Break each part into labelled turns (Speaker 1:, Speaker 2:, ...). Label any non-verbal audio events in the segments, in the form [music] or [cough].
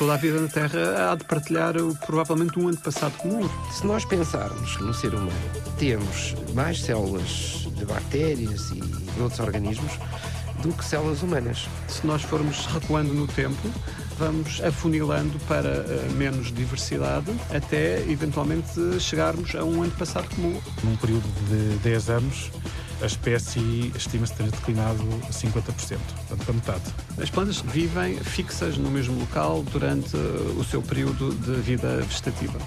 Speaker 1: toda a vida na Terra há de partilhar provavelmente um antepassado comum.
Speaker 2: Se nós pensarmos no ser humano, temos mais células de bactérias e de outros organismos do que células humanas.
Speaker 1: Se nós formos recuando no tempo, vamos afunilando para uh, menos diversidade até eventualmente chegarmos a um antepassado comum.
Speaker 3: Num período de 10 anos, a espécie estima-se ter declinado 50%, portanto, para metade.
Speaker 1: As plantas vivem fixas no mesmo local durante o seu período de vida vegetativa,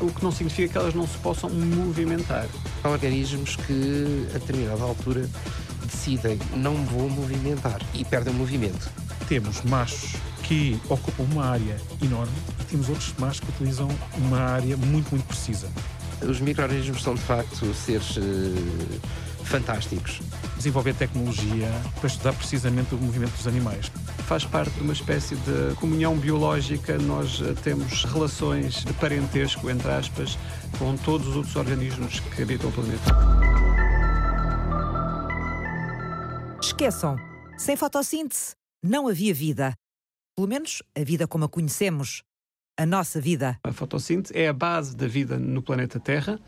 Speaker 1: o que não significa que elas não se possam movimentar.
Speaker 2: Há organismos que, a determinada altura, decidem não vou movimentar e perdem o movimento.
Speaker 3: Temos machos que ocupam uma área enorme e temos outros machos que utilizam uma área muito, muito precisa.
Speaker 2: Os micro-organismos são, de facto, seres uh, fantásticos.
Speaker 3: Desenvolver tecnologia para estudar precisamente o movimento dos animais.
Speaker 1: Faz parte de uma espécie de comunhão biológica, nós eh, temos relações de parentesco, entre aspas, com todos os outros organismos que habitam o planeta.
Speaker 4: Esqueçam, sem fotossíntese não havia vida. Pelo menos a vida como a conhecemos. A nossa vida.
Speaker 1: A fotossíntese é a base da vida no planeta Terra.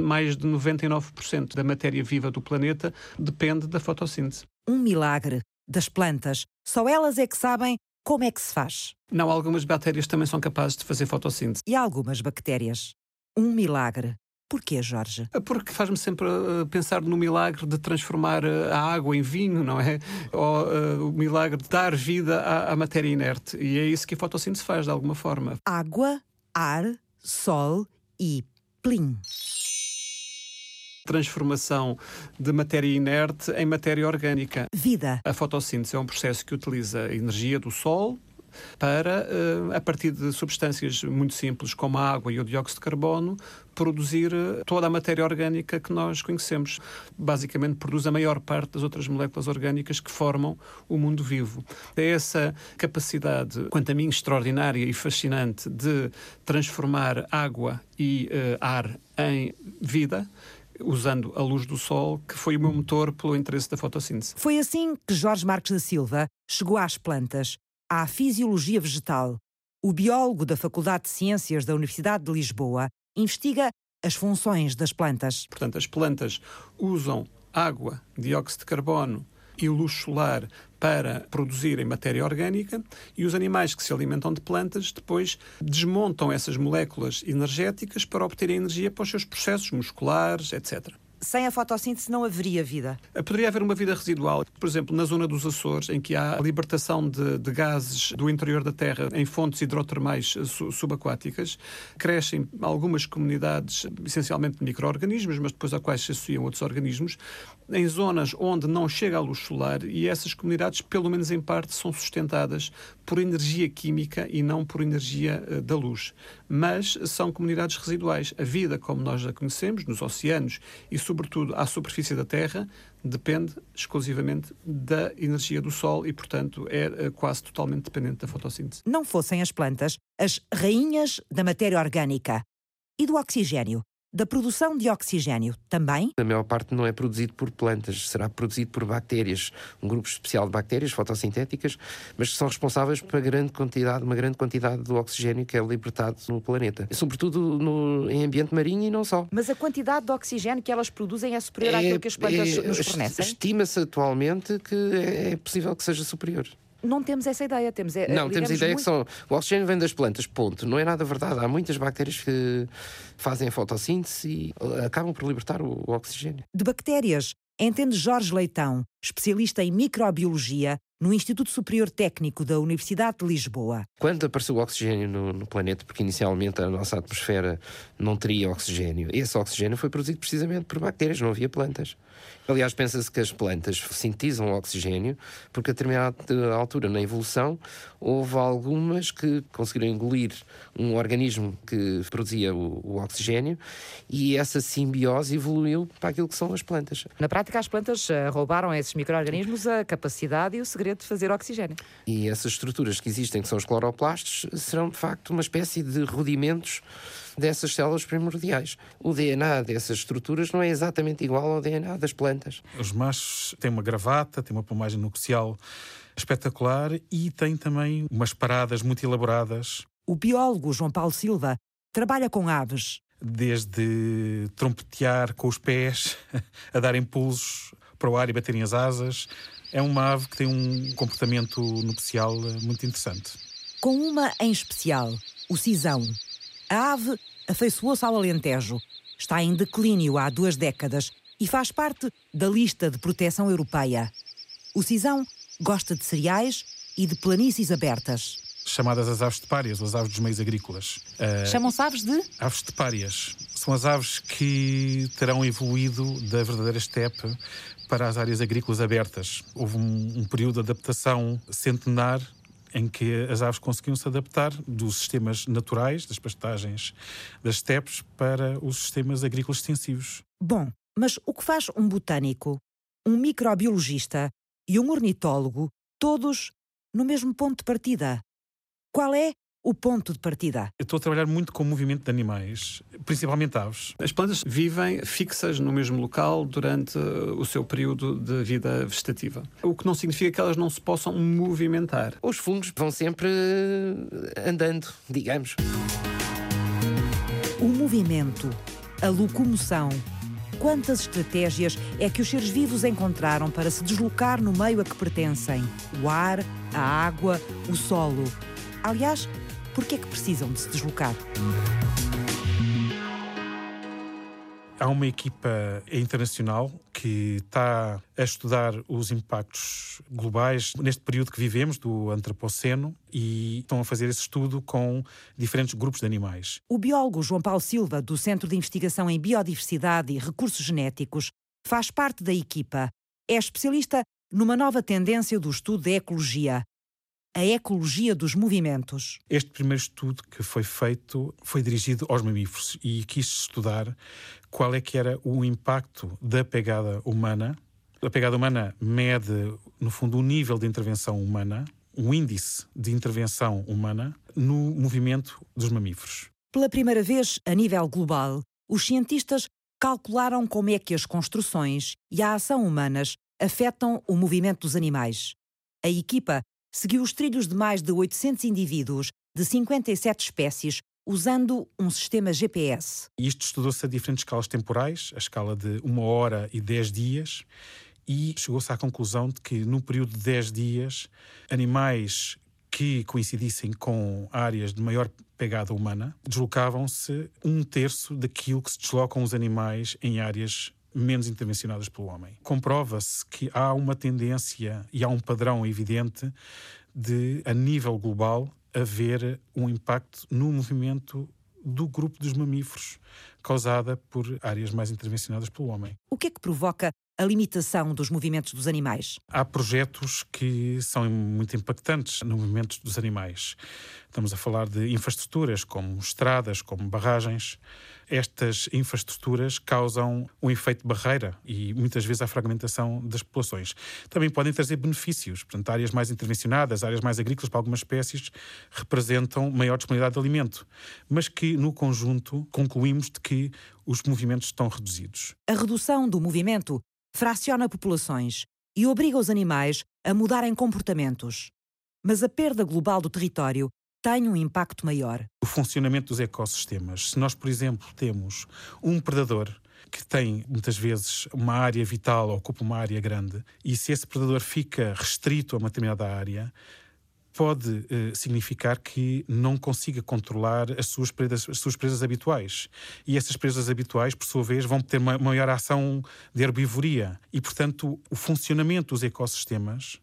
Speaker 1: Mais de 99% da matéria viva do planeta depende da fotossíntese.
Speaker 4: Um milagre das plantas. Só elas é que sabem como é que se faz.
Speaker 1: Não, algumas bactérias também são capazes de fazer fotossíntese.
Speaker 4: E algumas bactérias. Um milagre. Porquê, Jorge?
Speaker 1: Porque faz-me sempre uh, pensar no milagre de transformar uh, a água em vinho, não é? Ou uh, o milagre de dar vida à, à, matéria inerte. E é isso que a fotossíntese faz, de alguma forma.
Speaker 4: Água, ar, sol e plim.
Speaker 1: Transformação de matéria inerte em matéria orgânica.
Speaker 4: Vida.
Speaker 1: A fotossíntese é um processo que utiliza a energia do sol, para, a partir de substâncias muito simples como a água e o dióxido de carbono, produzir eh, toda a matéria orgânica que nós conhecemos. Basicamente, produz a maior parte das outras moléculas orgânicas que formam o mundo vivo. É essa capacidade, quanto a mim, extraordinária e fascinante de transformar água e uh, ar em vida usando a luz do sol, que foi o meu motor pelo interesse da fotossíntese.
Speaker 4: Foi assim que Jorge Marques da Silva chegou às plantas, à fisiologia vegetal. O biólogo da Faculdade de Ciências da Universidade de Lisboa investiga as funções das plantas.
Speaker 1: Portanto, as plantas usam água, dióxido de carbono e luz solar para produzirem matéria orgânica e os animais que se alimentam de plantas depois desmontam essas moléculas energéticas para obterem energia para os seus processos musculares, etc
Speaker 4: sem a fotossíntese não haveria vida?
Speaker 1: Poderia haver uma vida residual. Por exemplo, na zona dos Açores, em que há a libertação de, de gases do interior da Terra em fontes hidrotermais subaquáticas, crescem algumas comunidades, essencialmente de micro-organismos, mas depois a quais se associam outros organismos, em zonas onde não chega a luz solar e essas comunidades, pelo menos em parte, são sustentadas por energia química e não por energia uh, da luz. Mas são comunidades residuais. A vida, como nós a conhecemos, nos oceanos e, sobretudo, à superfície da Terra, depende exclusivamente da energia do Sol e, portanto, é uh, quase totalmente dependente da fotossíntese.
Speaker 4: Não fossem as plantas as rainhas da matéria orgânica e do oxigênio, da produção de oxigênio também?
Speaker 2: A maior parte não é produzido por plantas, será produzido por bactérias, um grupo especial de bactérias fotossintéticas, mas que são responsáveis por uma grande quantidade, uma grande quantidade do oxigênio que é libertado no planeta, sobretudo no, em ambiente marinho e não só.
Speaker 4: Mas a quantidade de oxigênio que elas produzem é superior é, àquilo que as plantas é, nos fornecem?
Speaker 2: Estima-se atualmente que é, é possível que seja superior
Speaker 4: não temos essa ideia. Temos,
Speaker 2: é, não, temos a ideia muito... que são, o oxigênio vem das plantas, ponto. Não é nada verdade. Há muitas bactérias que fazem a fotossíntese e acabam por libertar o, o oxigênio.
Speaker 4: De bactérias, entende Jorge Leitão, especialista em microbiologia no Instituto Superior Técnico da Universidade de Lisboa.
Speaker 2: Quando apareceu o oxigênio no, no, planeta, porque inicialmente a nossa atmosfera não teria oxigênio, esse oxigênio foi produzido precisamente por bactérias, não havia plantas. Aliás, pensa-se que as plantas sintetizam oxigênio, porque a determinada altura na evolução houve algumas que conseguiram engolir um organismo que produzia o, o oxigênio e essa simbiose evoluiu para aquilo que são as plantas.
Speaker 4: Na prática, as plantas uh, roubaram a esses micro-organismos a capacidade e o segredo de fazer oxigênio.
Speaker 2: E essas estruturas que existem, que são os cloroplastos, serão de facto uma espécie de rudimentos dessas células primordiais. O DNA dessas estruturas não é exatamente igual ao DNA das plantas.
Speaker 3: Os machos têm uma gravata, têm uma plumagem nupcial espetacular e tem também umas paradas muito elaboradas.
Speaker 4: O biólogo João Paulo Silva trabalha com aves.
Speaker 3: Desde trompetear com os pés, [laughs] a dar impulsos para o ar e baterem as asas. É uma ave que tem um comportamento nupcial muito interessante.
Speaker 4: Com uma em especial, o cisão. A ave afeiçoou-se ao Alentejo. Está em declínio há duas décadas e faz parte da lista de proteção europeia. O cisão gosta de cereais e de planícies abertas.
Speaker 3: Chamadas as aves de párias, ou as aves dos meios agrícolas.
Speaker 4: Uh, Chamam-se aves de?
Speaker 3: Aves de párias. São as aves que terão evoluído da verdadeira estepe para as áreas agrícolas abertas. Houve um, um período de adaptação centenar em que as aves conseguiam se adaptar dos sistemas naturais, das pastagens das estepes, para os sistemas agrícolas extensivos.
Speaker 4: Bom, mas o que faz um botânico, um microbiologista e um ornitólogo, todos no mesmo ponto de partida? Qual é o ponto de partida?
Speaker 3: Eu estou a trabalhar muito com o movimento de animais, principalmente aves.
Speaker 1: As plantas vivem fixas no mesmo local durante o seu período de vida vegetativa, o que não significa que elas não se possam movimentar.
Speaker 2: Os fungos vão sempre andando, digamos.
Speaker 4: O movimento, a locomoção, quantas estratégias é que os seres vivos encontraram para se deslocar no meio a que pertencem? O ar, a água, o solo. Aliás, por que é que precisam de se deslocar?
Speaker 3: Há uma equipa internacional que está a estudar os impactos globais neste período que vivemos, do Antropoceno, e estão a fazer esse estudo com diferentes grupos de animais.
Speaker 4: O biólogo João Paulo Silva, do Centro de Investigação em Biodiversidade e Recursos Genéticos, faz parte da equipa. É especialista numa nova tendência do estudo da ecologia, a ecologia dos movimentos.
Speaker 3: Este primeiro estudo que foi feito foi dirigido aos mamíferos e quis estudar qual é que era o impacto da pegada humana. A pegada humana mede, no fundo, o nível de intervenção humana, o índice de intervenção humana no movimento dos mamíferos.
Speaker 4: Pela primeira vez, a nível global, os cientistas calcularam como é que as construções e a ação humanas afetam o movimento dos animais. A equipa seguiu os trilhos de mais de 800 indivíduos de 57 espécies usando um sistema GPS.
Speaker 3: Isto estudou-se a diferentes escalas temporais, a escala de uma hora e 10 dias, e chegou-se à conclusão de que, num período de 10 dias, animais que coincidissem com áreas de maior pegada humana deslocavam-se um terço daquilo que se deslocam os animais em áreas menos intervencionadas pelo homem. Comprova-se que há uma tendência e há um padrão evidente de, a nível global, haver um impacto no movimento do grupo dos mamíferos, causada por áreas mais intervencionadas pelo homem.
Speaker 4: O que é que provoca a limitação dos movimentos dos animais?
Speaker 3: Há projetos que são muito impactantes no movimento dos animais. Estamos a falar de infraestruturas como estradas, como barragens. Estas infraestruturas causam um efeito de barreira e muitas vezes a fragmentação das populações. Também podem trazer benefícios. Portanto, áreas mais intervencionadas, áreas mais agrícolas para algumas espécies representam maior disponibilidade de alimento, mas que no conjunto concluímos de que os movimentos estão reduzidos.
Speaker 4: A redução do movimento fraciona populações e obriga os animais a mudarem comportamentos. Mas a perda global do território tem um impacto maior.
Speaker 3: O funcionamento dos ecossistemas. Se nós, por exemplo, temos um predador que tem muitas vezes uma área vital, ocupa uma área grande, e se esse predador fica restrito a uma determinada área, pode eh, significar que não consiga controlar as suas, presas, as suas presas habituais. E essas presas habituais, por sua vez, vão ter uma maior ação de herbivoria. E, portanto, o funcionamento dos ecossistemas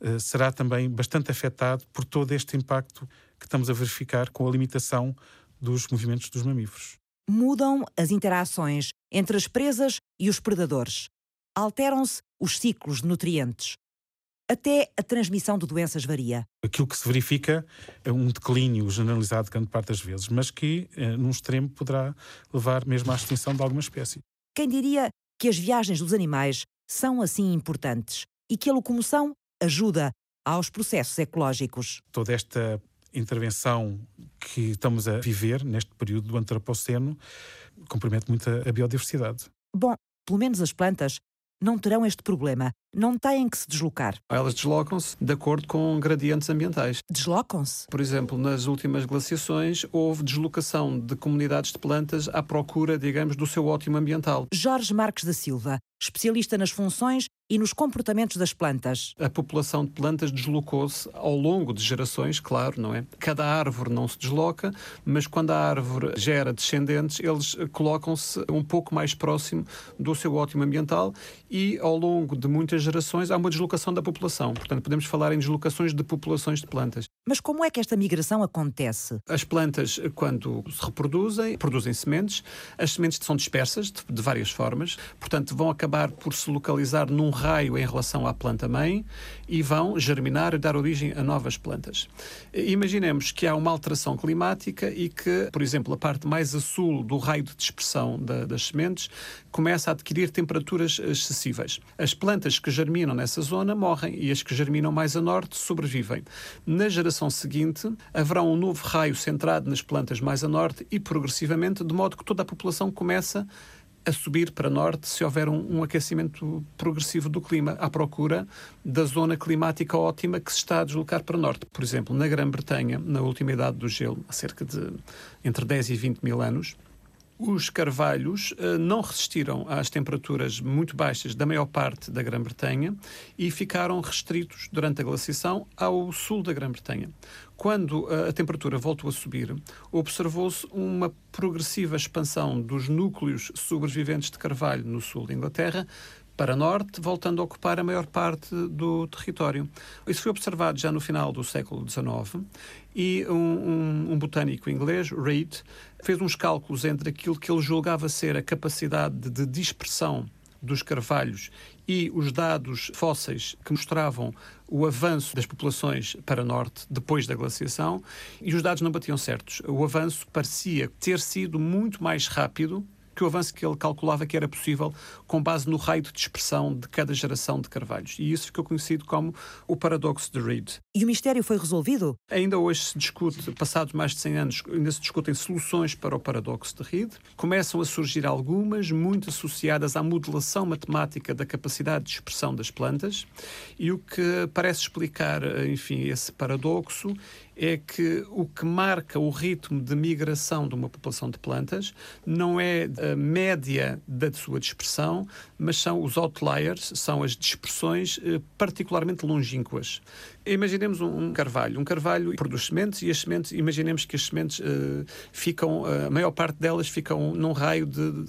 Speaker 3: eh, será também bastante afetado por todo este impacto que estamos a verificar com a limitação dos movimentos dos mamíferos.
Speaker 4: Mudam as interações entre as presas e os predadores. Alteram-se os ciclos de nutrientes até a transmissão de doenças varia.
Speaker 3: Aquilo que se verifica é um declínio generalizado grande parte das vezes, mas que, eh, num extremo, poderá levar mesmo à extinção de alguma espécie.
Speaker 4: Quem diria que as viagens dos animais são assim importantes e que a locomoção ajuda aos processos ecológicos?
Speaker 3: Toda esta intervenção que estamos a viver neste período do antropoceno compromete muito a biodiversidade.
Speaker 4: Bom, pelo menos as plantas não terão este problema, não têm que se deslocar.
Speaker 1: Elas deslocam-se de acordo com gradientes ambientais.
Speaker 4: Deslocam-se?
Speaker 1: Por exemplo, nas últimas glaciações houve deslocação de comunidades de plantas à procura, digamos, do seu ótimo ambiental.
Speaker 4: Jorge Marques da Silva, especialista nas funções e nos comportamentos das plantas.
Speaker 1: A população de plantas deslocou-se ao longo de gerações, claro, não é? Cada árvore não se desloca, mas quando a árvore gera descendentes, eles colocam-se um pouco mais próximo do seu ótimo ambiental e ao longo de muitas gerações há uma deslocação da população. Portanto, podemos falar em deslocações de populações de plantas.
Speaker 4: Mas como é que esta migração acontece?
Speaker 1: As plantas, quando se reproduzem, produzem sementes. As sementes são dispersas de, de várias formas, portanto, vão acabar por se localizar num raio em relação à planta-mãe e vão germinar e dar origem a novas plantas. Imaginemos que há uma alteração climática e que, por exemplo, a parte mais a sul do raio de dispersão da, das sementes começa a adquirir temperaturas excessivas. As plantas que germinam nessa zona morrem e as que germinam mais a norte sobrevivem. Na geração seguinte, haverá um novo raio centrado nas plantas mais a norte e progressivamente, de modo que toda a população começa a subir para norte se houver um, um, aquecimento progressivo do clima, à procura da zona climática ótima que se está a deslocar para norte. Por exemplo, na Grã-Bretanha, na última idade do gelo, há cerca de entre 10 e 20 mil anos, os carvalhos uh, não resistiram às temperaturas muito baixas da maior parte da Grã-Bretanha e ficaram restritos durante a glaciação ao sul da Grã-Bretanha. Quando uh, a temperatura voltou a subir, observou-se uma progressiva expansão dos núcleos sobreviventes de carvalho no sul da Inglaterra, para norte, voltando a ocupar a maior parte do território. Isso foi observado já no final do século XIX e um, um, um botânico inglês, Reid, fez uns cálculos entre aquilo que ele julgava ser a capacidade de dispersão dos carvalhos e os dados fósseis que mostravam o avanço das populações para norte depois da glaciação e os dados não batiam certos. O avanço parecia ter sido muito mais rápido que o avanço que ele calculava que era possível com base no raio de dispersão de cada geração de carvalhos. E isso ficou conhecido como o paradoxo de Reid.
Speaker 4: E o mistério foi resolvido?
Speaker 1: Ainda hoje se discute, passados mais de 100 anos, ainda se discutem soluções para o paradoxo de Reid. Começam a surgir algumas, muito associadas à modelação matemática da capacidade de expressão das plantas. E o que parece explicar, enfim, esse paradoxo é que o que marca o ritmo de migração de uma população de plantas não é a média da sua dispersão, mas são os outliers, são as dispersões eh, particularmente longínquas. Imaginemos um carvalho. Um carvalho produz sementes e as sementes, imaginemos que as sementes uh, ficam, a maior parte delas ficam num raio de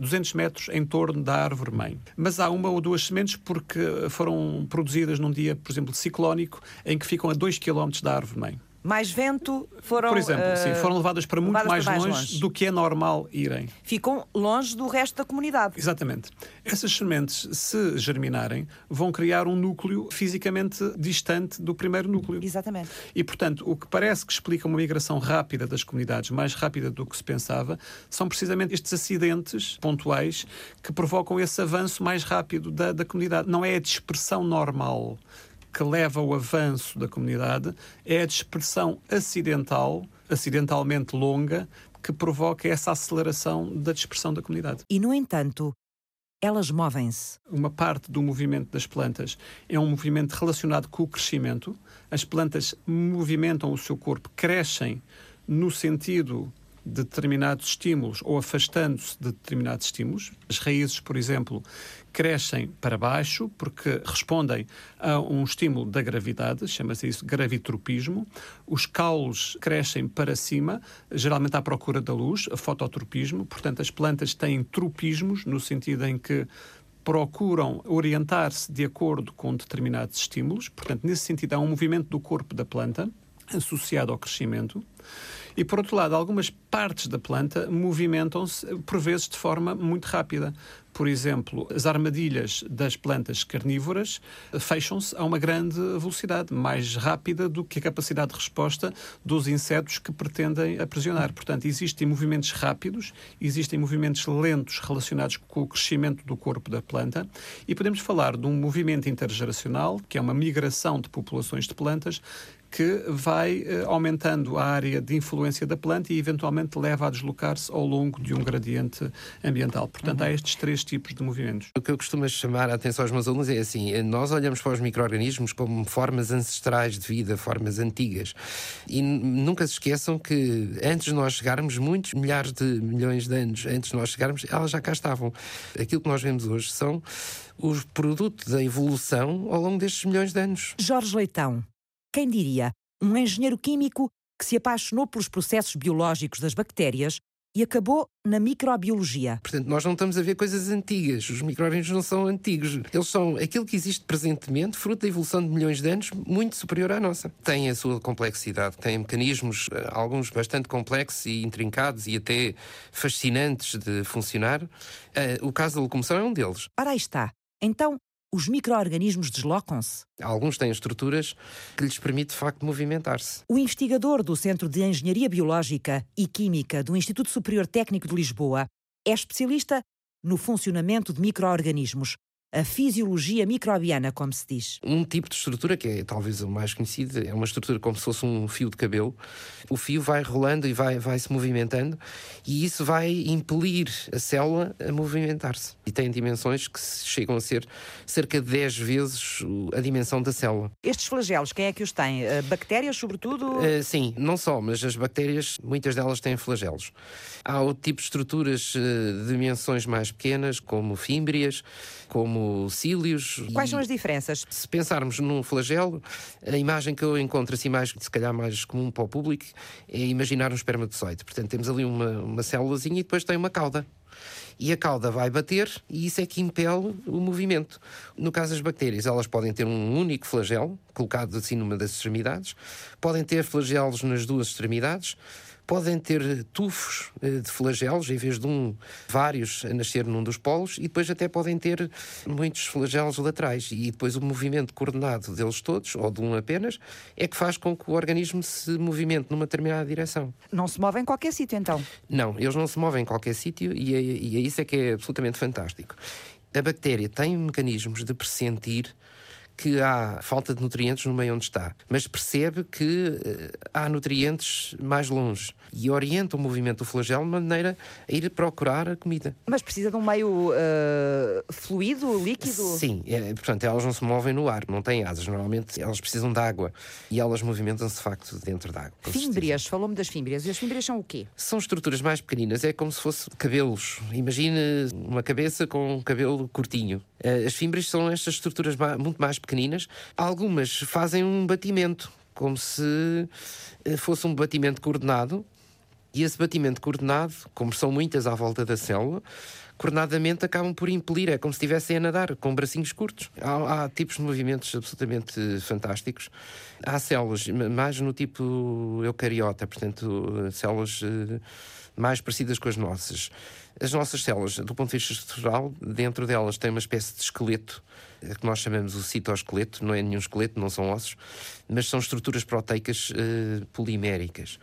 Speaker 1: 200 metros em torno da árvore mãe. Mas há uma ou duas sementes porque foram produzidas num dia, por exemplo, ciclónico, em que ficam a 2 km da árvore mãe
Speaker 4: mais vento foram.
Speaker 1: Por exemplo, uh, sim, foram levadas para muito
Speaker 4: levadas
Speaker 1: mais,
Speaker 4: para mais
Speaker 1: longe,
Speaker 4: longe,
Speaker 1: do que é normal irem.
Speaker 4: Ficam longe do resto da comunidade.
Speaker 1: Exatamente. Essas sementes, se germinarem, vão criar um núcleo fisicamente distante do primeiro núcleo.
Speaker 4: Exatamente.
Speaker 1: E, portanto, o que parece que explica uma migração rápida das comunidades, mais rápida do que se pensava, são precisamente estes acidentes pontuais que provocam esse avanço mais rápido da, da comunidade. Não é a dispersão normal que leva ao avanço da comunidade é a dispersão acidental, acidentalmente longa, que provoca essa aceleração da dispersão da comunidade.
Speaker 4: E, no entanto, elas movem-se.
Speaker 1: Uma parte do movimento das plantas é um movimento relacionado com o crescimento. As plantas movimentam o seu corpo, crescem no sentido de determinados estímulos ou afastando-se de determinados estímulos. As raízes, por exemplo, crescem para baixo porque respondem a um estímulo da gravidade, chama-se isso gravitropismo. Os caules crescem para cima, geralmente à procura da luz, fototropismo. Portanto, as plantas têm tropismos, no sentido em que procuram orientar-se de acordo com determinados estímulos. Portanto, nesse sentido, há um movimento do corpo da planta associado ao crescimento. E, por outro lado, algumas partes da planta movimentam-se, por vezes, de forma muito rápida. Por exemplo, as armadilhas das plantas carnívoras fecham-se a uma grande velocidade, mais rápida do que a capacidade de resposta dos insetos que pretendem aprisionar. Portanto, existem movimentos rápidos, existem movimentos lentos relacionados com o crescimento do corpo da planta e podemos falar de um movimento intergeracional, que é uma migração de populações de plantas, que vai eh, aumentando a área de influência da planta e eventualmente leva a deslocar-se ao longo de um gradiente ambiental. Portanto, uhum. há estes três tipos de movimentos.
Speaker 2: O que eu costumo chamar a atenção aos meus alunos é assim: nós olhamos para os micro-organismos como formas ancestrais de vida, formas antigas. E nunca se esqueçam que antes de nós chegarmos, muitos milhares de milhões de anos antes de nós chegarmos, elas já cá estavam. Aquilo que nós vemos hoje são os produtos da evolução ao longo destes milhões de anos.
Speaker 4: Jorge Leitão, quem diria, um engenheiro químico que se apaixonou pelos processos biológicos das bactérias e acabou na microbiologia.
Speaker 2: Portanto, nós não estamos a ver coisas antigas. Os micro-organismos não são antigos. Eles são aquilo que existe presentemente, fruto da evolução de milhões de anos, muito superior à nossa. Tem a sua complexidade, tem mecanismos, eh, alguns bastante complexos e intrincados e até fascinantes de funcionar. Eh, o caso da locomoção é um deles.
Speaker 4: Ora, aí está. Então, os micro-organismos deslocam-se.
Speaker 2: Alguns têm estruturas que lhes permitem, de facto, movimentar-se.
Speaker 4: O investigador do Centro de Engenharia Biológica e Química do Instituto Superior Técnico de Lisboa é especialista no funcionamento de micro-organismos, a fisiologia microbiana, como se diz.
Speaker 2: Um tipo de estrutura que é talvez o mais conhecido é uma estrutura como se fosse um fio de cabelo. O fio vai rolando e vai, vai se movimentando e isso vai impelir a célula a movimentar-se. E tem dimensões que chegam a ser cerca de 10 vezes a dimensão da célula.
Speaker 4: Estes flagelos, quem é que os tem? Uh, bactérias, sobretudo?
Speaker 2: Uh, sim, não só, mas as bactérias, muitas delas têm flagelos. Há outro tipo de estruturas uh, de dimensões mais pequenas, como fímbrias, como cílios.
Speaker 4: Quais são as diferenças?
Speaker 2: Se pensarmos num flagelo, a imagem que eu encontro assim mais, se calhar mais comum para o público, é imaginar um espermatozoide. Portanto, temos ali uma, uma célulazinha e depois tem uma cauda e a cauda vai bater e isso é que impele o movimento. No caso das bactérias, elas podem ter um único flagelo, colocado assim numa das extremidades, podem ter flagelos nas duas extremidades, podem ter tufos eh, de flagelos, em vez de um, vários a nascer num dos polos, e depois até podem ter muitos flagelos laterais. E depois o movimento coordenado deles todos, ou de um apenas, é que faz com que o organismo se movimente numa determinada direção.
Speaker 4: Não se move em qualquer sítio, então?
Speaker 2: Não, eles não se movem em qualquer sítio, e é, e é isso é que é absolutamente fantástico. A bactéria tem mecanismos de pressentir que há falta de nutrientes no meio onde está, mas percebe que uh, há nutrientes mais longe e orienta o movimento do flagelo de maneira a ir procurar a comida.
Speaker 4: Mas precisa de um meio uh, fluido, líquido?
Speaker 2: Sim, é, portanto, elas não se movem no ar, não têm asas. Normalmente elas precisam de água e elas movimentam-se de facto dentro da água.
Speaker 4: Fímbrias, falou-me das fímbrias. E as fímbrias são o quê?
Speaker 2: São estruturas mais pequeninas, é como se fossem cabelos. Imagine uma cabeça com um cabelo curtinho. Eh, as fímbrias são estas estruturas muito mais pequeninas. Algumas fazem um batimento, como se eh, fosse um batimento coordenado. E esse batimento coordenado, como são muitas à volta da célula, coordenadamente acabam por impelir, é como se estivessem a nadar, com bracinhos curtos. Há, há, tipos de movimentos absolutamente fantásticos. Há células, mais no tipo eucariota, portanto, células eh, mais parecidas com as nossas. As nossas células, do ponto de vista estrutural, dentro delas tem uma espécie de esqueleto, eh, que nós chamamos o citoesqueleto, não é nenhum esqueleto, não são ossos, mas são estruturas proteicas uh, poliméricas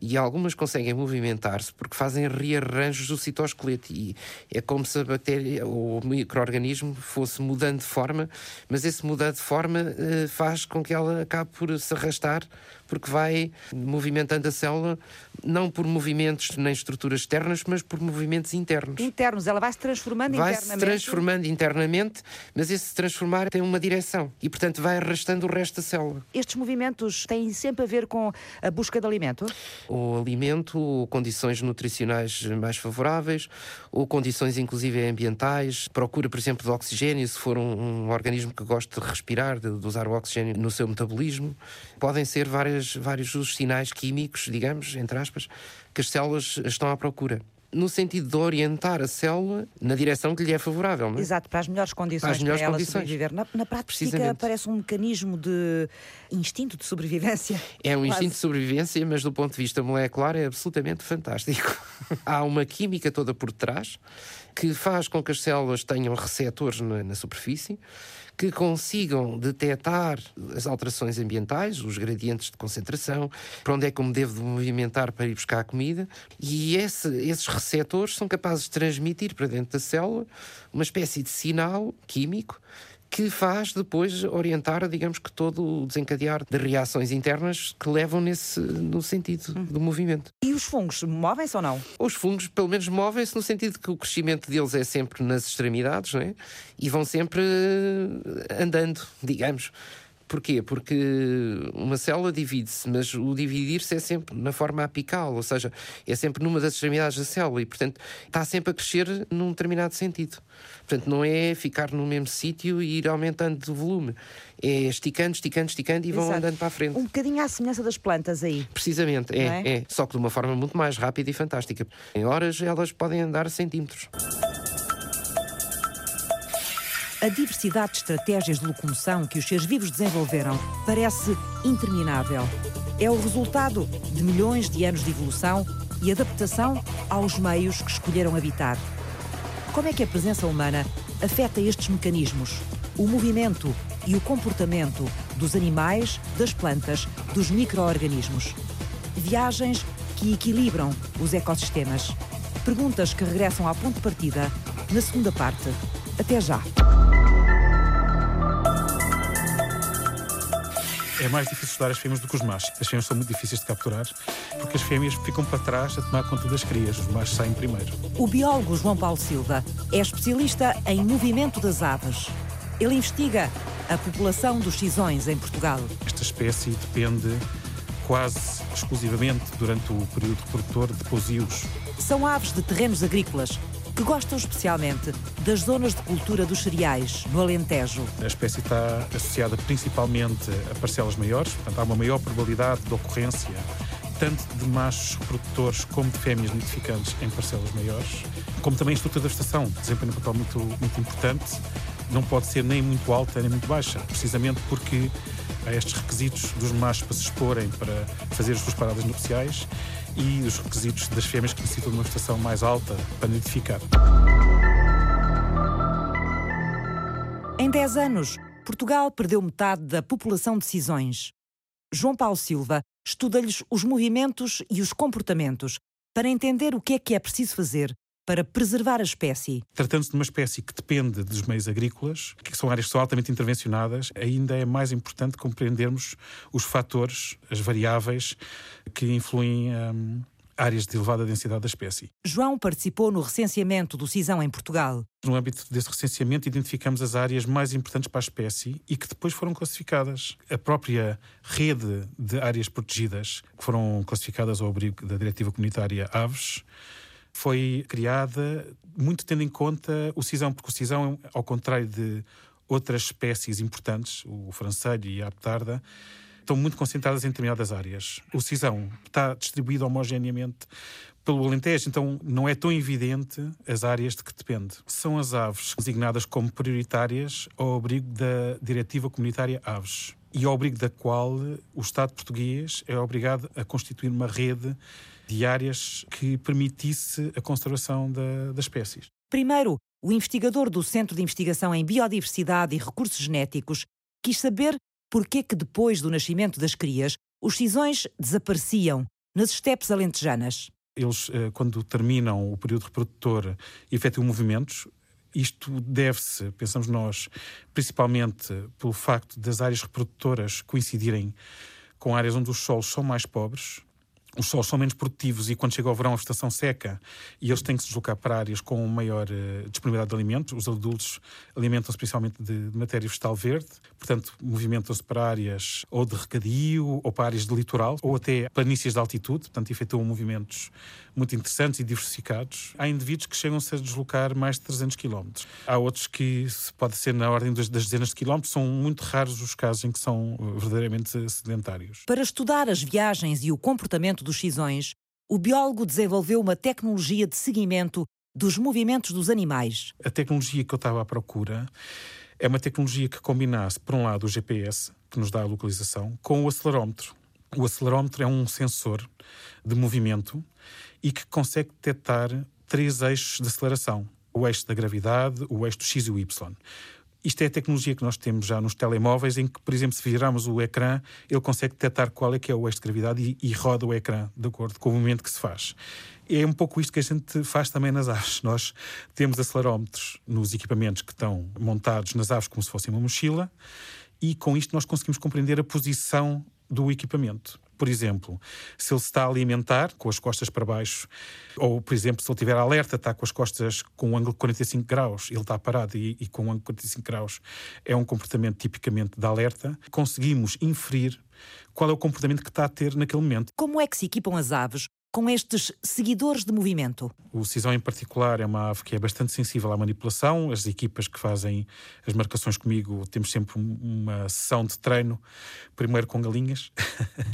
Speaker 2: e algumas conseguem movimentar-se porque fazem rearranjos do citoesqueleto e é como se a bactéria ou o microorganismo fosse mudando de forma, mas esse mudar de forma uh, faz com que ela acabe por se arrastar porque vai movimentando a célula não por movimentos nem estruturas externas, mas por movimentos internos.
Speaker 4: Internos, ela vai se transformando
Speaker 2: vai
Speaker 4: internamente.
Speaker 2: Vai se transformando internamente, mas esse se transformar tem uma direção e, portanto, vai arrastando o resto da célula.
Speaker 4: Estes movimentos têm sempre a ver com a busca de alimento?
Speaker 2: Ou alimento, ou condições nutricionais mais favoráveis, ou condições, inclusive, ambientais. Procura, por exemplo, de oxigênio, se for um, um organismo que gosta de respirar, de, de usar o oxigênio no seu metabolismo. Podem ser várias, vários os sinais químicos, digamos, entre aspas, que as células estão à procura no sentido de orientar a célula na direção que lhe é favorável. Não é?
Speaker 4: Exato, para as melhores condições para, as melhores para condições. sobreviver. Na, na prática parece um mecanismo de instinto de sobrevivência.
Speaker 2: É um quase. instinto de sobrevivência, mas do ponto de vista molecular é absolutamente fantástico. [laughs] Há uma química toda por trás que faz com que as células tenham receptores na, na superfície que consigam detectar as alterações ambientais, os gradientes de concentração, para onde é que eu me devo movimentar para ir buscar a comida, e esse, esses receptores são capazes de transmitir para dentro da célula uma espécie de sinal químico que faz depois orientar, digamos que todo o desencadear de reações internas que levam nesse no sentido hum. do movimento.
Speaker 4: E os fungos movem-se ou não?
Speaker 2: Os fungos, pelo menos, movem-se no sentido que o crescimento deles é sempre nas extremidades, não é? E vão sempre andando, digamos. Porquê? Porque uma célula divide-se, mas o dividir-se é sempre na forma apical, ou seja, é sempre numa das extremidades da célula e, portanto, está sempre a crescer num determinado sentido. Portanto, não é ficar no mesmo sítio e ir aumentando de volume. É esticando, esticando, esticando e vão Exato. andando para a frente.
Speaker 4: Um bocadinho à semelhança das plantas aí.
Speaker 2: Precisamente, é, é, é. Só que de uma forma muito mais rápida e fantástica. Em horas elas podem andar centímetros.
Speaker 4: A diversidade de estratégias de locomoção que os seres vivos desenvolveram parece interminável. É o resultado de milhões de anos de evolução e adaptação aos meios que escolheram habitar. Como é que a presença humana afeta estes mecanismos? O movimento e o comportamento dos animais, das plantas, dos micro-organismos. Viagens que equilibram os ecossistemas. Perguntas que regressam ao ponto de partida na segunda parte. Até já!
Speaker 3: É mais difícil estudar as fêmeas do que os machos. As fêmeas são muito difíceis de capturar porque as fêmeas ficam para trás a tomar conta das crias. Os machos saem primeiro.
Speaker 4: O biólogo João Paulo Silva é especialista em movimento das aves. Ele investiga a população dos cisões em Portugal.
Speaker 3: Esta espécie depende quase exclusivamente durante o período reprodutor de pousios.
Speaker 4: São aves de terrenos agrícolas que gostam especialmente das zonas de cultura dos cereais, no Alentejo.
Speaker 3: A espécie está associada principalmente a parcelas maiores, portanto há uma maior probabilidade de ocorrência tanto de machos reprodutores como de fêmeas nidificantes em parcelas maiores, como também a estrutura da estação, desempenha um papel muito, muito importante, não pode ser nem muito alta nem muito baixa, precisamente porque estes requisitos dos machos para se exporem, para fazer as suas paradas nupciais e os requisitos das fêmeas que necessitam de uma estação mais alta para nidificar.
Speaker 4: Em 10 anos, Portugal perdeu metade da população de cisões. João Paulo Silva estuda-lhes os movimentos e os comportamentos para entender o que é que é preciso fazer para preservar a espécie.
Speaker 3: Tratando-se de uma espécie que depende dos meios agrícolas, que são áreas que são altamente intervencionadas, ainda é mais importante compreendermos os fatores, as variáveis que influem. Hum, áreas de elevada densidade da espécie.
Speaker 4: João participou no recenseamento do cisão em Portugal.
Speaker 3: No âmbito desse recenseamento, identificamos as áreas mais importantes para a espécie e que depois foram classificadas. A própria rede de áreas protegidas, que foram classificadas ao abrigo da Diretiva Comunitária Aves, foi criada muito tendo em conta o cisão, porque o cisão, ao contrário de outras espécies importantes, o francelho e a aptarda, estão muito concentradas em determinadas áreas. O cisão está distribuído homogeneamente pelo Alentejo, então não é tão evidente as áreas de que depende. São as aves designadas como prioritárias ao abrigo da Diretiva Comunitária Aves e ao abrigo da qual o Estado português é obrigado a constituir uma rede de áreas que permitisse a conservação da, das espécies.
Speaker 4: Primeiro, o investigador do Centro de Investigação em Biodiversidade e Recursos Genéticos quis saber por que que depois do nascimento das crias os cisões desapareciam nas estepes alentejanas.
Speaker 3: Eles, eh, quando terminam o período reprodutor, efetuam movimentos. Isto deve-se, pensamos nós, principalmente pelo facto das áreas reprodutoras coincidirem com áreas onde os solos são mais pobres, os solos são menos produtivos e quando chega ao verão a estação seca e eles têm que se deslocar para áreas com maior uh, disponibilidade de alimentos. Os adultos alimentam-se principalmente de, de, matéria vegetal verde, portanto movimentam-se para áreas ou de regadio ou para áreas de litoral ou até planícies de altitude, portanto efetuam movimentos muito interessantes e diversificados. Há indivíduos que chegam-se a deslocar mais de 300 km. Há outros que pode ser na ordem das, dezenas de quilómetros. São muito raros os casos em que são eh, verdadeiramente sedentários.
Speaker 4: Para estudar as viagens e o comportamento dos cisões, o biólogo desenvolveu uma tecnologia de seguimento dos movimentos dos animais.
Speaker 3: A tecnologia que eu estava à procura é uma tecnologia que combinasse, por um lado, o GPS, que nos dá a localização, com o acelerómetro. O acelerómetro é um sensor de movimento e que consegue detectar três eixos de aceleração: o eixo da gravidade, o eixo do x e o y. Isto é a tecnologia que nós temos já nos telemóveis, em que, por exemplo, se virarmos o ecrã, ele consegue detectar qual é que é o eixo de gravidade e, e roda o ecrã de acordo com o movimento que se faz. É um pouco isto que a gente faz também nas aves. [laughs] Nós temos acelerómetros nos equipamentos que estão montados nas aves como se fosse uma mochila, e com isto nós conseguimos compreender a posição do equipamento. Por exemplo, se ele se está a alimentar com as costas para baixo, ou, por exemplo, se ele tiver alerta, está com as costas com um ângulo de 45 graus, ele está parado e, e com um ângulo de 45 graus, é um comportamento tipicamente de alerta, conseguimos inferir qual é o comportamento que está a ter naquele momento.
Speaker 4: Como é que se equipam as aves com estes seguidores de movimento?
Speaker 3: O cisão, em particular, é uma ave que é bastante sensível à manipulação. As equipas que fazem as marcações comigo temos sempre uma sessão de treino, primeiro com galinhas,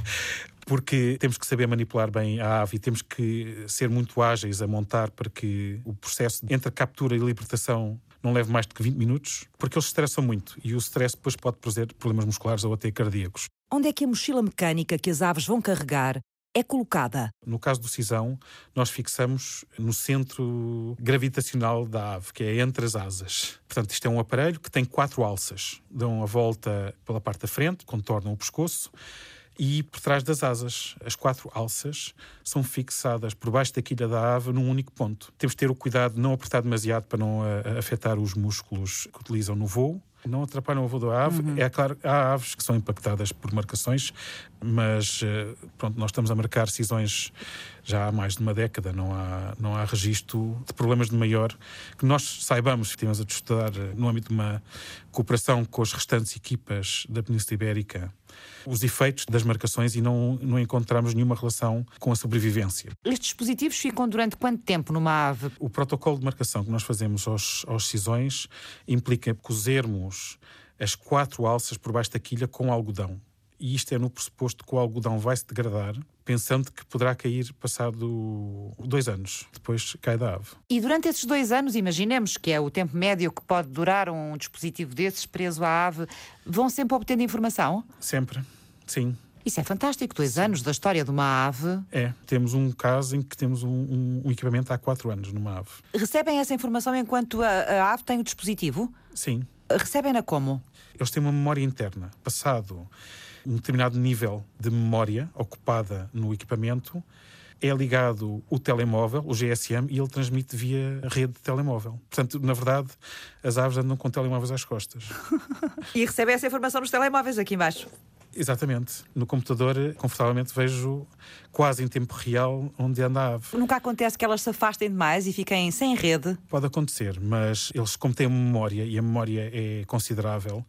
Speaker 3: [laughs] porque temos que saber manipular bem a ave e temos que ser muito ágeis a montar para que o processo entre a captura e a libertação não leve mais de 20 minutos, porque eles se estressam muito e o stress depois pode trazer problemas musculares ou até cardíacos.
Speaker 4: Onde é que a mochila mecânica que as aves vão carregar é colocada?
Speaker 3: No caso do cisão, nós fixamos no centro gravitacional da ave, que é entre as asas. Portanto, isto é um aparelho que tem quatro alças. Dão a volta pela parte da frente, contornam o pescoço, e por trás das asas. As quatro alças são fixadas por baixo da quilha da ave num único ponto. Temos de ter o cuidado de não apertar demasiado para não uh, afetar os músculos que utilizam no voo não atrapalham o voo da ave. Uhum. É claro, há aves que são impactadas por marcações, mas eh, pronto, nós estamos a marcar cisões já há mais de uma década, não há, não há registro de problemas de maior que nós saibamos, estivemos a estudar eh, no âmbito de uma cooperação com as restantes equipas da Península Ibérica os efeitos das marcações e não, não encontramos nenhuma relação com a sobrevivência.
Speaker 4: Estes dispositivos ficam durante quanto tempo numa ave?
Speaker 3: O protocolo de marcação que nós fazemos aos, aos cisões implica cozermos as quatro alças por baixo da quilha com algodão. E isto é no pressuposto que o algodão vai se degradar, pensando que poderá cair passado dois anos. Depois cai da ave.
Speaker 4: E durante esses dois anos, imaginemos que é o tempo médio que pode durar um dispositivo desses preso à ave, vão sempre obtendo informação?
Speaker 3: Sempre, sim.
Speaker 4: Isso é fantástico, dois anos da história de uma ave.
Speaker 3: É, temos um caso em que temos um, um, um equipamento há quatro anos numa ave.
Speaker 4: Recebem essa informação enquanto a, a ave tem o dispositivo?
Speaker 3: Sim.
Speaker 4: Recebem-na como?
Speaker 3: Eles têm uma memória interna. Passado um determinado nível de memória ocupada no equipamento, é ligado o telemóvel, o GSM, e ele transmite via rede de telemóvel. Portanto, na verdade, as aves andam com telemóveis às costas. [laughs]
Speaker 4: e recebe essa informação nos telemóveis aqui embaixo.
Speaker 3: Exatamente. No computador, confortavelmente, vejo quase em tempo real onde anda a ave.
Speaker 4: Nunca acontece que elas se afastem demais e fiquem sem rede?
Speaker 3: Pode acontecer, mas eles, como têm memória, e a memória é considerável,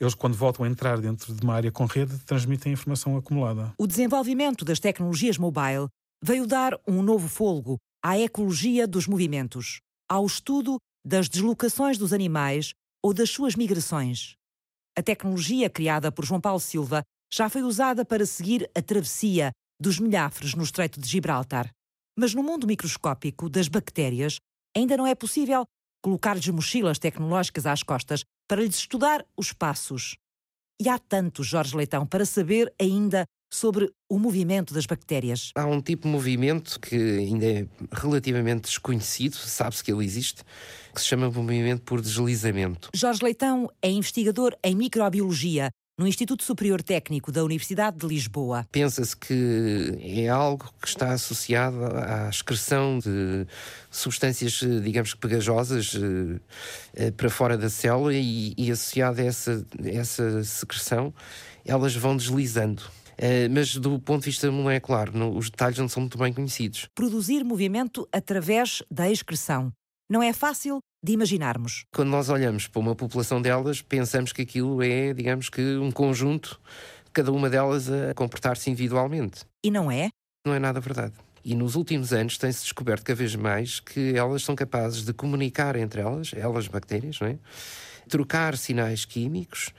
Speaker 3: eles, quando voltam a entrar dentro de uma área com rede, transmitem informação acumulada.
Speaker 4: O desenvolvimento das tecnologias mobile veio dar um novo fôlego à ecologia dos movimentos, ao estudo das deslocações dos animais ou das suas migrações. A tecnologia criada por João Paulo Silva já foi usada para seguir a travessia dos milhafres no Estreito de Gibraltar. Mas no mundo microscópico das bactérias, ainda não é possível colocar-lhes mochilas tecnológicas às costas para lhes estudar os passos. E há tanto, Jorge Leitão, para saber ainda sobre o movimento das bactérias.
Speaker 2: Há um tipo de movimento que ainda é relativamente desconhecido, sabe-se que ele existe, que se chama movimento por deslizamento.
Speaker 4: Jorge Leitão é investigador em microbiologia no Instituto Superior Técnico da Universidade de Lisboa.
Speaker 2: Pensa-se que é algo que está associado à excreção de substâncias, digamos que pegajosas, eh, eh, para fora da célula e, e associado a essa, essa secreção, elas vão deslizando. Uh, mas do ponto de vista molecular, no, os detalhes não são muito bem conhecidos.
Speaker 4: Produzir movimento através da excreção. Não é fácil de imaginarmos.
Speaker 2: Quando nós olhamos para uma população delas, pensamos que aquilo é, digamos que, um conjunto, cada uma delas a comportar-se individualmente.
Speaker 4: E não é?
Speaker 2: Não é nada verdade. E nos últimos anos tem-se descoberto cada vez mais que elas são capazes de comunicar entre elas, elas bactérias, não é? trocar sinais químicos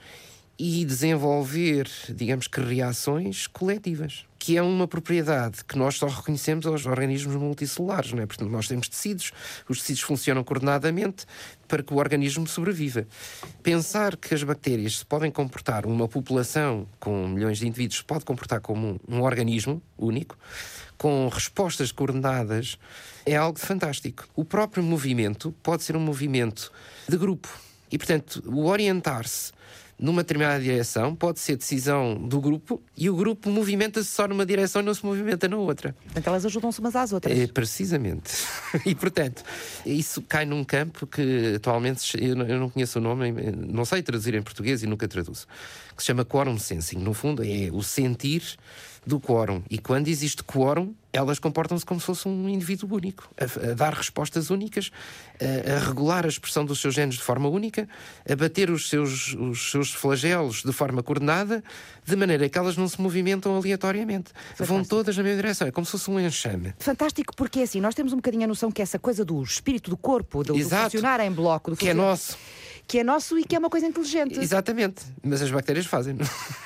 Speaker 2: e desenvolver, digamos que, reações coletivas, que é uma propriedade que nós só reconhecemos aos organismos multicelulares, não é? Portanto, nós temos tecidos, os tecidos funcionam coordenadamente para que o organismo sobreviva. Pensar que as bactérias se podem comportar, uma população com milhões de indivíduos se pode comportar como um, um organismo único, com respostas coordenadas, é algo fantástico. O próprio movimento pode ser um movimento de grupo E, portanto, o orientar-se numa determinada direção pode ser decisão do grupo e o grupo movimenta-se só numa direção e não se movimenta na outra.
Speaker 4: Portanto, elas ajudam-se umas às outras.
Speaker 2: É, precisamente. [laughs] e, portanto, isso cai num campo que atualmente eu não conheço o nome, não sei traduzir em português e nunca traduzo, que se chama quorum sensing. No fundo, é o sentir do quórum. E quando existe quórum, elas comportam-se como se fosse um indivíduo único, a, a dar respostas únicas, a, a, regular a expressão dos seus genes de forma única, a bater os seus, os seus flagelos de forma coordenada, de maneira que elas não se movimentam aleatoriamente. Fantástico. Vão todas na mesma direção, é como se fosse um enxame.
Speaker 4: Fantástico, porque assim, nós temos um bocadinho a noção que essa coisa do espírito do corpo, do, do funcionar em bloco, do
Speaker 2: que é nosso
Speaker 4: que é nosso e que é uma coisa inteligente.
Speaker 2: Exatamente, mas as bactérias fazem.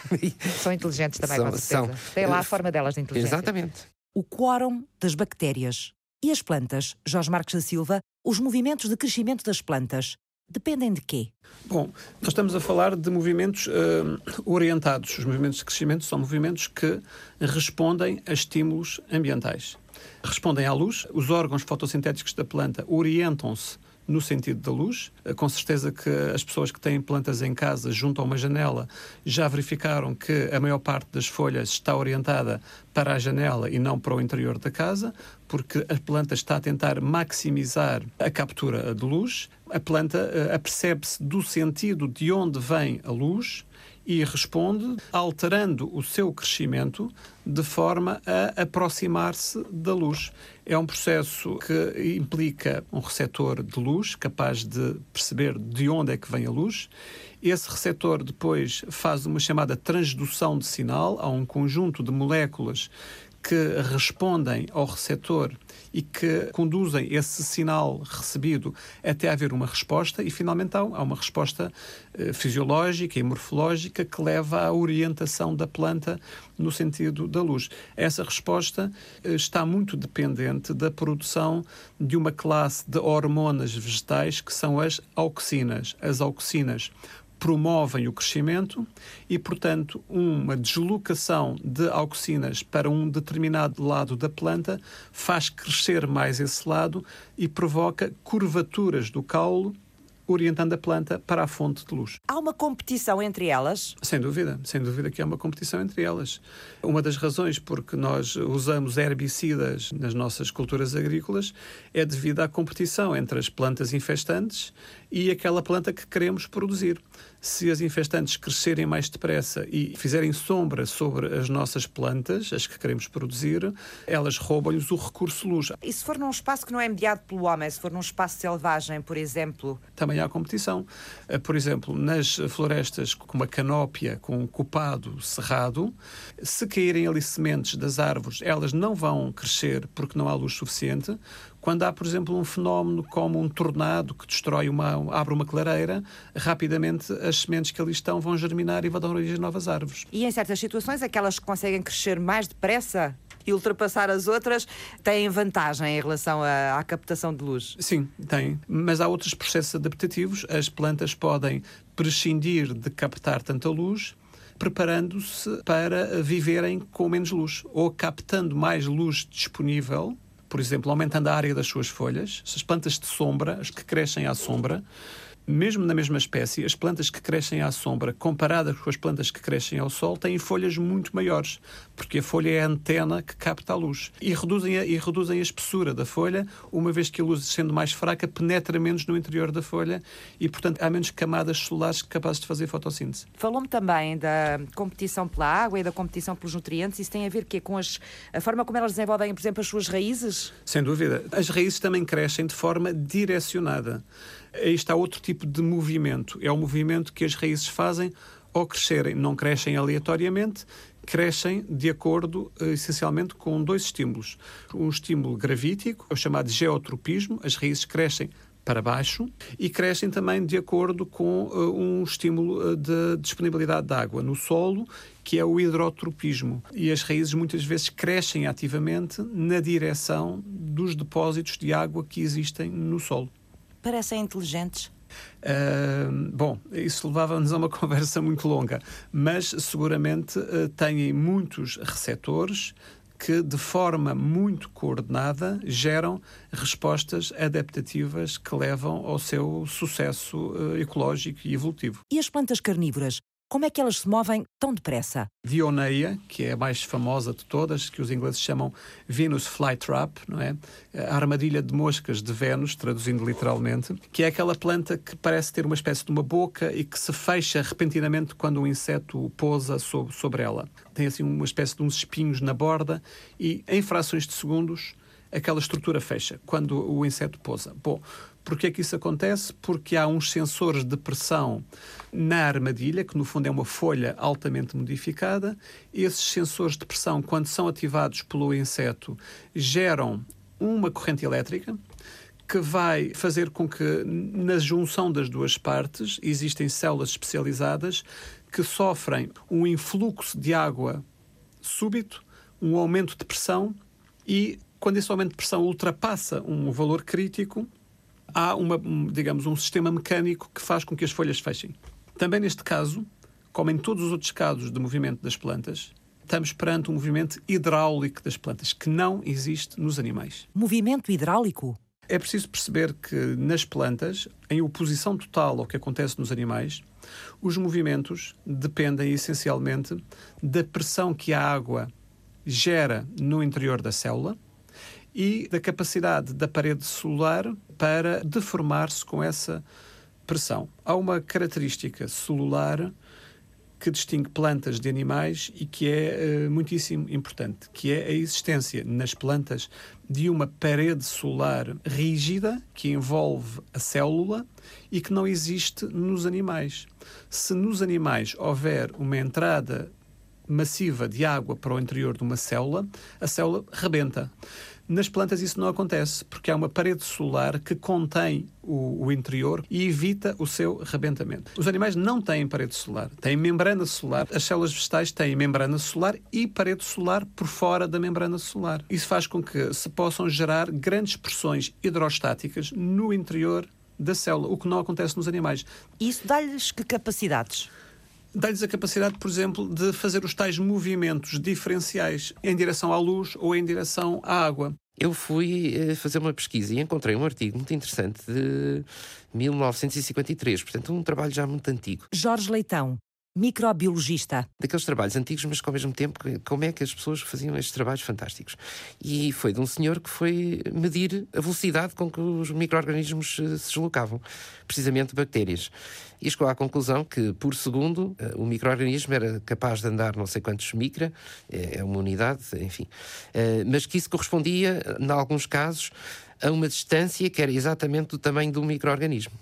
Speaker 2: [laughs]
Speaker 4: São inteligentes também, são, com certeza. São. Tem lá a forma delas de inteligência.
Speaker 2: Exatamente.
Speaker 4: O quórum das bactérias. E as plantas, Jorge Marques da Silva, os movimentos de crescimento das plantas, dependem de quê?
Speaker 1: Bom, nós estamos a falar de movimentos uh, orientados. Os movimentos de crescimento são movimentos que respondem a estímulos ambientais. Respondem à luz, os órgãos fotossintéticos da planta orientam-se no sentido da luz. Eh, com certeza que as pessoas que têm plantas em casa junto a uma janela já verificaram que a maior parte das folhas está orientada para a janela e não para o interior da casa, porque a planta está a tentar maximizar a captura de luz. A planta eh, apercebe-se do sentido de onde vem a luz e responde alterando o seu crescimento de forma a aproximar-se da luz. É um processo que implica um receptor de luz capaz de perceber de onde é que vem a luz. Esse receptor depois faz uma chamada transdução de sinal a um conjunto de moléculas que respondem ao receptor e que conduzem esse sinal recebido até haver uma resposta e finalmente há uma resposta eh, fisiológica e morfológica que leva à orientação da planta no sentido da luz. Essa resposta eh, está muito dependente da produção de uma classe de hormonas vegetais que são as auxinas. As auxinas promovem o crescimento e, portanto, uma deslocação de auxinas para um determinado lado da planta faz crescer mais esse lado e provoca curvaturas do caule orientando a planta para a fonte de luz.
Speaker 4: Há uma competição entre elas?
Speaker 1: Sem dúvida, sem dúvida que há uma competição entre elas. Uma das razões por que nós usamos herbicidas nas nossas culturas agrícolas é devido à competição entre as plantas infestantes e aquela planta que queremos produzir. Se as infestantes crescerem mais depressa e fizerem sombra sobre as nossas plantas, as que queremos produzir, elas roubam-lhes o recurso luz.
Speaker 4: E se for num espaço que não é mediado pelo homem, se for num espaço selvagem, por exemplo?
Speaker 1: Também há competição. Eh, por exemplo, nas florestas com uma canópia, com um copado cerrado, se caírem ali sementes das árvores, elas não vão crescer porque não há luz suficiente. Quando há, por exemplo, um fenómeno como um tornado que destrói uma, abre uma clareira, rapidamente as sementes que ali estão vão germinar e vão dar origem a novas árvores.
Speaker 4: E em certas situações, aquelas que conseguem crescer mais depressa e ultrapassar as outras têm vantagem em relação à, à, captação de luz?
Speaker 1: Sim, tem. Mas há outros processos adaptativos. As plantas podem prescindir de captar tanta luz preparando-se para viverem com menos luz ou captando mais luz disponível por exemplo, aumentando a área das suas folhas, as plantas de sombra, as que crescem à sombra, mesmo na mesma espécie, as plantas que crescem à sombra, comparadas com as plantas que crescem ao sol, têm folhas muito maiores, porque a folha é a antena que capta a luz. E reduzem a, e reduzem a espessura da folha, uma vez que a luz, sendo mais fraca, penetra menos no interior da folha e, portanto, há menos camadas solares capazes de fazer fotossíntese.
Speaker 4: Falou-me também da competição pela água e da competição pelos nutrientes. Isso tem a ver que com as, a forma como elas desenvolvem, por exemplo, as suas raízes?
Speaker 1: Sem dúvida. As raízes também crescem de forma direcionada. Aí está outro tipo de movimento. É o movimento que as raízes fazem ao crescerem. Não crescem aleatoriamente, crescem de acordo, eh, essencialmente, com dois estímulos. Um estímulo gravítico, é o chamado geotropismo, as raízes crescem para baixo e crescem também de acordo com uh, um estímulo de disponibilidade de água no solo, que é o hidrotropismo. E as raízes muitas vezes crescem ativamente na direção dos depósitos de água que existem no solo
Speaker 4: parecem inteligentes?
Speaker 1: Uh, bom, isso levava-nos a uma [laughs] conversa muito longa, mas seguramente uh, têm muitos receptores que, de forma muito coordenada, geram respostas adaptativas que levam ao seu sucesso uh, ecológico e evolutivo.
Speaker 4: E as plantas carnívoras? Como é que elas se movem tão depressa?
Speaker 1: Dioneia, que é a mais famosa de todas, que os ingleses chamam Venus Flytrap, não é? A armadilha de moscas de Vênus, traduzindo literalmente, que é aquela planta que parece ter uma espécie de uma boca e que se fecha repentinamente quando um inseto pousa sobre, ela. Tem assim uma espécie de uns espinhos na borda e em frações de segundos aquela estrutura fecha quando o inseto pousa. Bom, Porquê é que isso acontece? Porque há uns sensores de pressão na armadilha, que no fundo é uma folha altamente modificada. Esses sensores de pressão, quando são ativados pelo inseto, geram uma corrente elétrica que vai fazer com que, na junção das duas partes, existem células especializadas que sofrem um influxo de água súbito, um aumento de pressão e, quando esse aumento de pressão ultrapassa um valor crítico, há uma, digamos, um sistema mecânico que faz com que as folhas fechem. Também neste caso, como em todos os outros casos de movimento das plantas, estamos perante um movimento hidráulico das plantas que não existe nos animais.
Speaker 4: Movimento hidráulico?
Speaker 1: É preciso perceber que nas plantas, em oposição total ao que acontece nos animais, os movimentos dependem essencialmente da pressão que a água gera no interior da célula e da capacidade da parede celular para deformar-se com essa pressão. Há uma característica celular que distingue plantas de animais e que é uh, muitíssimo importante, que é a existência nas plantas de uma parede celular rígida que envolve a célula e que não existe nos animais. Se nos animais houver uma entrada massiva de água para o interior de uma célula, a célula rebenta. Nas plantas isso não acontece, porque há uma parede solar que contém o, o, interior e evita o seu rebentamento. Os animais não têm parede solar, têm membrana solar. As células vegetais têm membrana solar e parede solar por fora da membrana solar. Isso faz com que se possam gerar grandes pressões hidrostáticas no interior da célula, o que não acontece nos animais.
Speaker 4: Isso dá-lhes que capacidades?
Speaker 1: Dá-lhes a capacidade, por exemplo, de fazer os tais movimentos diferenciais em direção à luz ou em direção à água.
Speaker 2: Eu fui eh, fazer uma pesquisa e encontrei um artigo muito interessante de 1953, portanto, um trabalho já muito antigo.
Speaker 4: Jorge Leitão, microbiologista.
Speaker 2: Daqueles trabalhos antigos, mas que ao mesmo tempo, como é que as pessoas faziam estes trabalhos fantásticos? E foi de um senhor que foi medir a velocidade com que os micro-organismos eh, se deslocavam, precisamente bactérias. E chegou à conclusão que, por segundo, eh, o microorganismo era capaz de andar não sei quantos micra, é, é uma unidade, enfim, eh, mas que isso correspondia, em alguns casos, a uma distância que era exatamente do tamanho do microorganismo.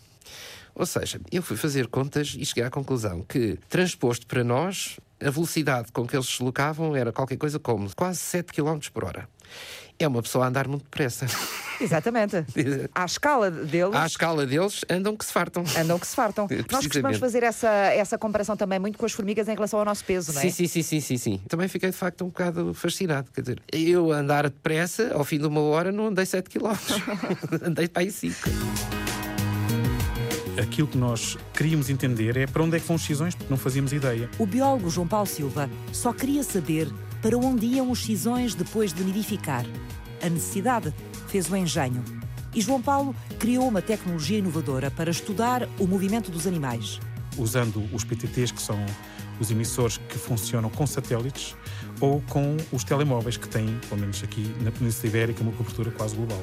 Speaker 2: Ou seja, eu fui fazer contas e cheguei à conclusão que, transposto para nós, a velocidade com que eles se deslocavam era qualquer coisa como quase 7 km por hora. É uma pessoa a andar muito depressa. [laughs]
Speaker 4: Exatamente. [laughs] À escala deles.
Speaker 2: À escala deles, andam que se fartam.
Speaker 4: Andam que se fartam. [laughs] Nós costumamos fazer essa, essa comparação também muito com as formigas em relação ao nosso peso, não
Speaker 2: é? Sim, sim, sim, sim, sim, sim. Também fiquei de facto um bocado fascinado. Quer dizer, eu andar depressa, ao fim de uma hora, não andei 7 km. andei para aí 5
Speaker 3: aquilo que nós queríamos entender é para onde é que vão os cisões, porque não fazíamos ideia.
Speaker 4: O biólogo João Paulo Silva só queria saber para onde iam os cisões depois de nidificar. A necessidade fez o engenho. E João Paulo criou uma tecnologia inovadora para estudar o movimento dos animais.
Speaker 3: Usando os PTTs, que são os emissores que funcionam com satélites, ou com os telemóveis, que têm, pelo menos aqui na Península Ibérica, uma cobertura quase global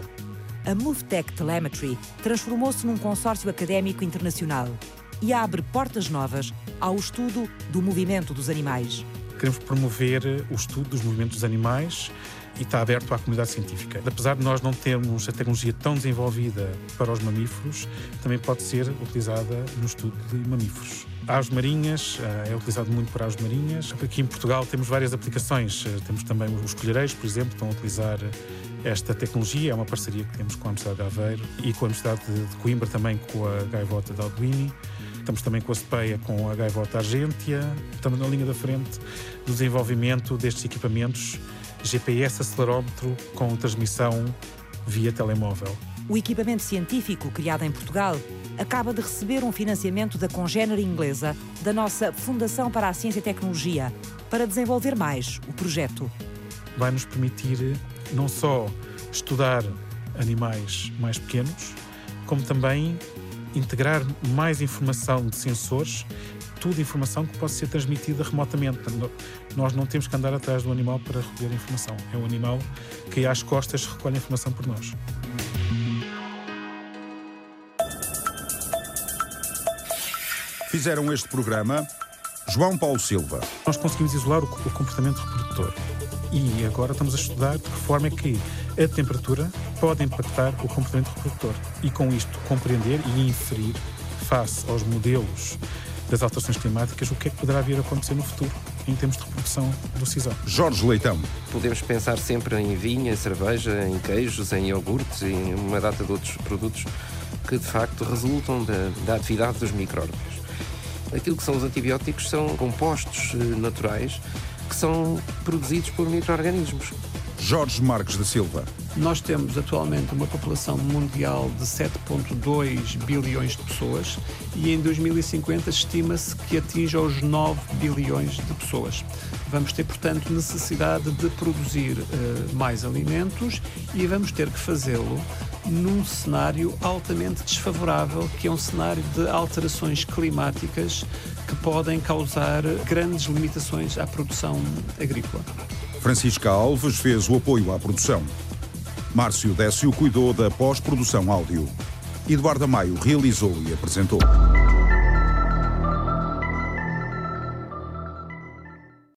Speaker 4: a MoveTech Telemetry transformou-se num consórcio académico internacional e abre portas novas ao estudo do movimento dos animais.
Speaker 3: Queremos promover o estudo dos movimentos dos animais e está aberto à comunidade científica. Apesar de nós não termos a tecnologia tão desenvolvida para os mamíferos, também pode ser utilizada no estudo de mamíferos. Aves marinhas, eh, é utilizado muito por aves marinhas. Aqui em Portugal temos várias aplicações. Eh, temos também os colhereiros, por exemplo, que estão a utilizar esta tecnologia. É uma parceria que temos com a Universidade de Aveiro e com a Universidade de Coimbra, também com a Gaivota de Alduini. Estamos também com a CEPEA, com a Gaivota Argentia. Estamos na linha da frente do desenvolvimento destes equipamentos GPS acelerómetro com transmissão via telemóvel.
Speaker 4: O equipamento científico criado em Portugal acaba de receber um financiamento da congénere inglesa da nossa Fundação para a Ciência e Tecnologia para desenvolver mais o projeto.
Speaker 3: vai nos permitir não só estudar animais mais pequenos, como também integrar mais informação de sensores, tudo informação que pode ser transmitida remotamente. Nós não temos que andar atrás do animal para recolher informação. É o animal que às costas recolhe informação por nós.
Speaker 5: Fizeram este programa João Paulo Silva.
Speaker 3: Nós conseguimos isolar o comportamento reprodutor e agora estamos a estudar de que forma é que a temperatura pode impactar o comportamento reprodutor e com isto compreender e inferir face aos modelos das alterações climáticas o que é que poderá vir a acontecer no futuro em termos de reprodução do cisão.
Speaker 5: Jorge Leitão.
Speaker 2: Podemos pensar sempre em vinho, em cerveja, em queijos, em iogurtes e em uma data de outros produtos que de facto resultam da, da atividade dos micróbios. Aquilo que são os antibióticos são compostos eh, naturais que são produzidos por micro-organismos.
Speaker 5: Jorge Marques da Silva.
Speaker 1: Nós temos atualmente uma população mundial de 7,2 bilhões de pessoas e em 2050 estima-se que atinja os 9 bilhões de pessoas. Vamos ter, portanto, necessidade de produzir uh, mais alimentos e vamos ter que fazê-lo num cenário altamente desfavorável, que é um cenário de alterações climáticas que podem causar grandes limitações à produção agrícola.
Speaker 5: Francisca Alves fez o apoio à produção. Márcio Décio cuidou da pós-produção áudio. Eduardo Maio realizou e apresentou.